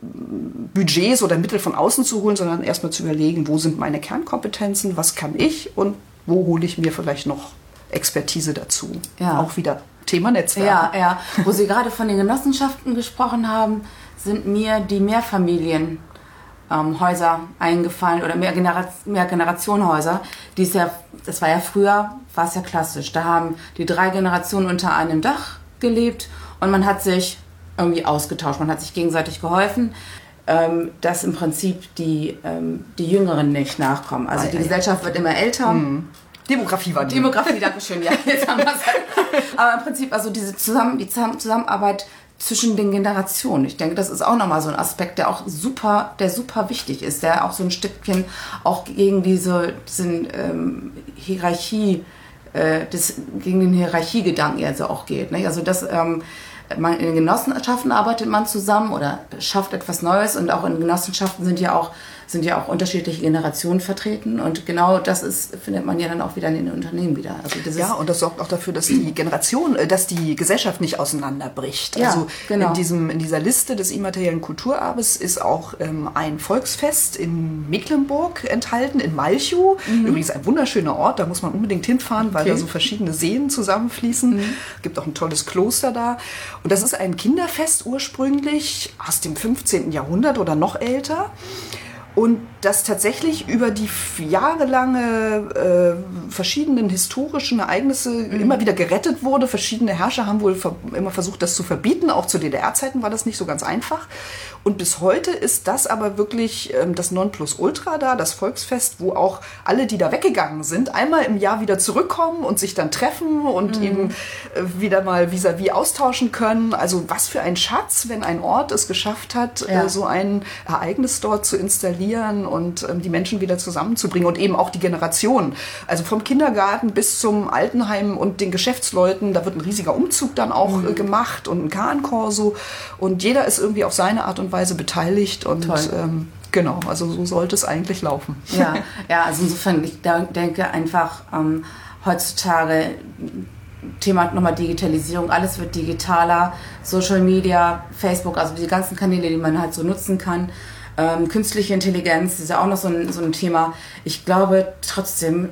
Budgets oder Mittel von außen zu holen, sondern erstmal zu überlegen, wo sind meine Kernkompetenzen, was kann ich und wo hole ich mir vielleicht noch Expertise dazu. Ja. Auch wieder Thema Netzwerk. Ja, ja. Wo Sie gerade von den Genossenschaften gesprochen haben, sind mir die Mehrfamilienhäuser ähm, eingefallen oder mehr, Genera mehr Generationenhäuser. Die ist ja, das war ja früher, war es ja klassisch. Da haben die drei Generationen unter einem Dach gelebt und man hat sich irgendwie ausgetauscht, man hat sich gegenseitig geholfen. Ähm, dass im Prinzip die, ähm, die Jüngeren nicht nachkommen. Also die. Gesellschaft wird immer älter. Demografie war die. Demografie, Dankeschön, ja, jetzt haben wir's. Aber im Prinzip, also diese Zusammen, die Zusammen- Zusammenarbeit zwischen den Generationen. Ich denke, das ist auch nochmal so ein Aspekt, der auch super, der super wichtig ist, der auch so ein Stückchen auch gegen diese, diesen ähm, Hierarchie, äh, des, gegen den Hierarchiegedanken also auch geht. Ne? Also das, ähm, man, in den Genossenschaften arbeitet man zusammen oder schafft etwas Neues und auch in Genossenschaften sind ja auch sind ja auch unterschiedliche Generationen vertreten und genau das ist, findet man ja dann auch wieder in den Unternehmen wieder. Also ja, und das sorgt auch dafür, dass die Generation, äh, dass die Gesellschaft nicht auseinanderbricht. Ja, also genau. in, diesem, in dieser Liste des immateriellen Kulturerbes ist auch ähm, ein Volksfest in Mecklenburg enthalten, in Malchow. Mhm. Übrigens ein wunderschöner Ort, da muss man unbedingt hinfahren, weil okay. da so verschiedene Seen zusammenfließen. Mhm. Gibt auch ein tolles Kloster da. Und das ist ein Kinderfest ursprünglich aus dem 15. Jahrhundert oder noch älter und dass tatsächlich über die jahrelange äh, verschiedenen historischen Ereignisse mhm. immer wieder gerettet wurde. Verschiedene Herrscher haben wohl ver immer versucht, das zu verbieten. Auch zu DDR-Zeiten war das nicht so ganz einfach. Und bis heute ist das aber wirklich ähm, das Nonplusultra da, das Volksfest, wo auch alle, die da weggegangen sind, einmal im Jahr wieder zurückkommen und sich dann treffen und mhm. eben äh, wieder mal vis-à-vis -vis austauschen können. Also was für ein Schatz, wenn ein Ort es geschafft hat, ja. äh, so ein Ereignis dort zu installieren und ähm, die Menschen wieder zusammenzubringen und eben auch die Generation. Also vom Kindergarten bis zum Altenheim und den Geschäftsleuten, da wird ein riesiger Umzug dann auch mhm. äh, gemacht und ein Kahnkorso und jeder ist irgendwie auf seine Art und und Weise beteiligt und ähm, genau, also so sollte es eigentlich laufen. Ja, ja also insofern, ich denke einfach ähm, heutzutage Thema nochmal Digitalisierung, alles wird digitaler, Social Media, Facebook, also die ganzen Kanäle, die man halt so nutzen kann. Ähm, künstliche Intelligenz ist ja auch noch so ein, so ein Thema. Ich glaube trotzdem,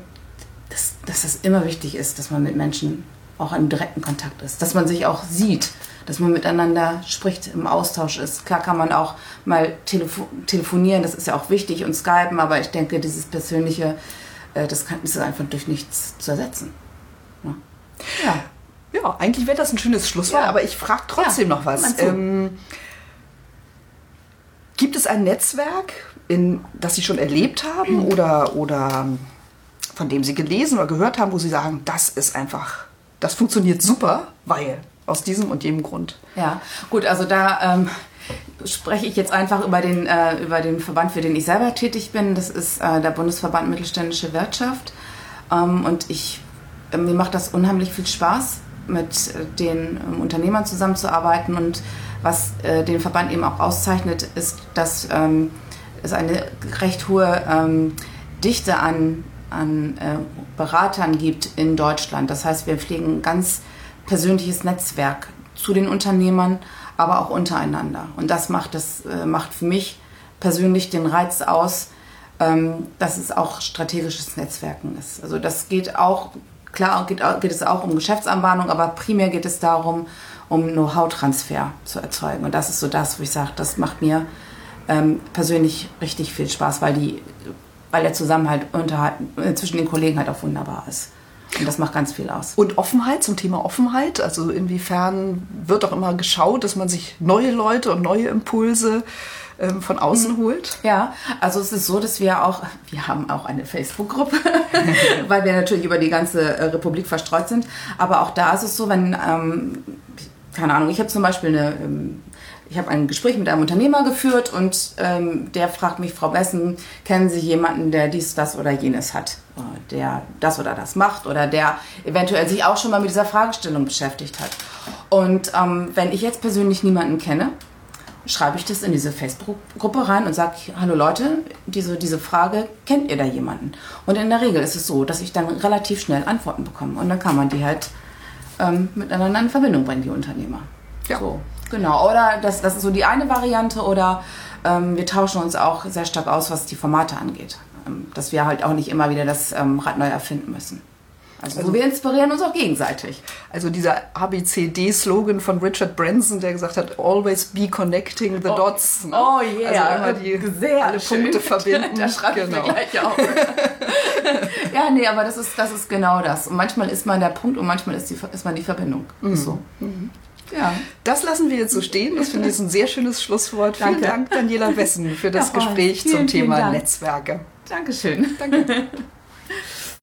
dass, dass es immer wichtig ist, dass man mit Menschen auch im direkten Kontakt ist, dass man sich auch sieht dass man miteinander spricht, im Austausch ist. Klar kann man auch mal telefo telefonieren, das ist ja auch wichtig und skypen, aber ich denke, dieses Persönliche, äh, das kann, ist einfach durch nichts zu ersetzen. Ja. ja. ja eigentlich wäre das ein schönes Schlusswort, ja. aber ich frage trotzdem noch was. Ähm, gibt es ein Netzwerk, in, das Sie schon erlebt haben oder, oder von dem Sie gelesen oder gehört haben, wo Sie sagen, das ist einfach, das funktioniert super, weil aus diesem und jenem Grund. Ja, gut, also da ähm, spreche ich jetzt einfach über den, äh, über den Verband, für den ich selber tätig bin. Das ist äh, der Bundesverband Mittelständische Wirtschaft. Ähm, und ich, äh, mir macht das unheimlich viel Spaß, mit äh, den ähm, Unternehmern zusammenzuarbeiten. Und was äh, den Verband eben auch auszeichnet, ist, dass ähm, es eine recht hohe ähm, Dichte an, an äh, Beratern gibt in Deutschland. Das heißt, wir pflegen ganz persönliches Netzwerk zu den Unternehmern, aber auch untereinander. Und das macht, das, äh, macht für mich persönlich den Reiz aus, ähm, dass es auch strategisches Netzwerken ist. Also das geht auch, klar geht, geht es auch um Geschäftsanbahnung, aber primär geht es darum, um Know-how-Transfer zu erzeugen. Und das ist so das, wo ich sage, das macht mir ähm, persönlich richtig viel Spaß, weil, die, weil der Zusammenhalt unter, äh, zwischen den Kollegen halt auch wunderbar ist. Und das macht ganz viel aus. Und Offenheit zum Thema Offenheit. Also inwiefern wird auch immer geschaut, dass man sich neue Leute und neue Impulse ähm, von außen mhm. holt? Ja, also es ist so, dass wir auch, wir haben auch eine Facebook-Gruppe, weil wir natürlich über die ganze äh, Republik verstreut sind. Aber auch da ist es so, wenn, ähm, keine Ahnung, ich habe zum Beispiel eine ähm, ich habe ein Gespräch mit einem Unternehmer geführt und ähm, der fragt mich, Frau Bessen, kennen Sie jemanden, der dies, das oder jenes hat, äh, der das oder das macht oder der eventuell sich auch schon mal mit dieser Fragestellung beschäftigt hat. Und ähm, wenn ich jetzt persönlich niemanden kenne, schreibe ich das in diese Facebook-Gruppe rein und sage, hallo Leute, diese, diese Frage, kennt ihr da jemanden? Und in der Regel ist es so, dass ich dann relativ schnell Antworten bekomme und dann kann man die halt ähm, miteinander in Verbindung bringen, die Unternehmer. Ja. So. Genau, oder das, das ist so die eine Variante oder ähm, wir tauschen uns auch sehr stark aus, was die Formate angeht. Ähm, dass wir halt auch nicht immer wieder das ähm, Rad neu erfinden müssen. Also, also wir inspirieren uns auch gegenseitig. Also dieser ABCD-Slogan von Richard Branson, der gesagt hat, always be connecting the oh, dots. Ne? Oh yeah. Also immer die Sehr alle schön. Punkte verbinden. da schreibe genau. ich mir gleich auf. ja, nee, aber das ist, das ist genau das. Und manchmal ist man der Punkt und manchmal ist, die, ist man die Verbindung. Mhm. So. Mhm. Ja. Das lassen wir jetzt so stehen. Das finde ich ein sehr schönes Schlusswort. Vielen Dank, Daniela Wessen, für das ja, Gespräch vielen, zum Thema Netzwerke. Dankeschön. Danke.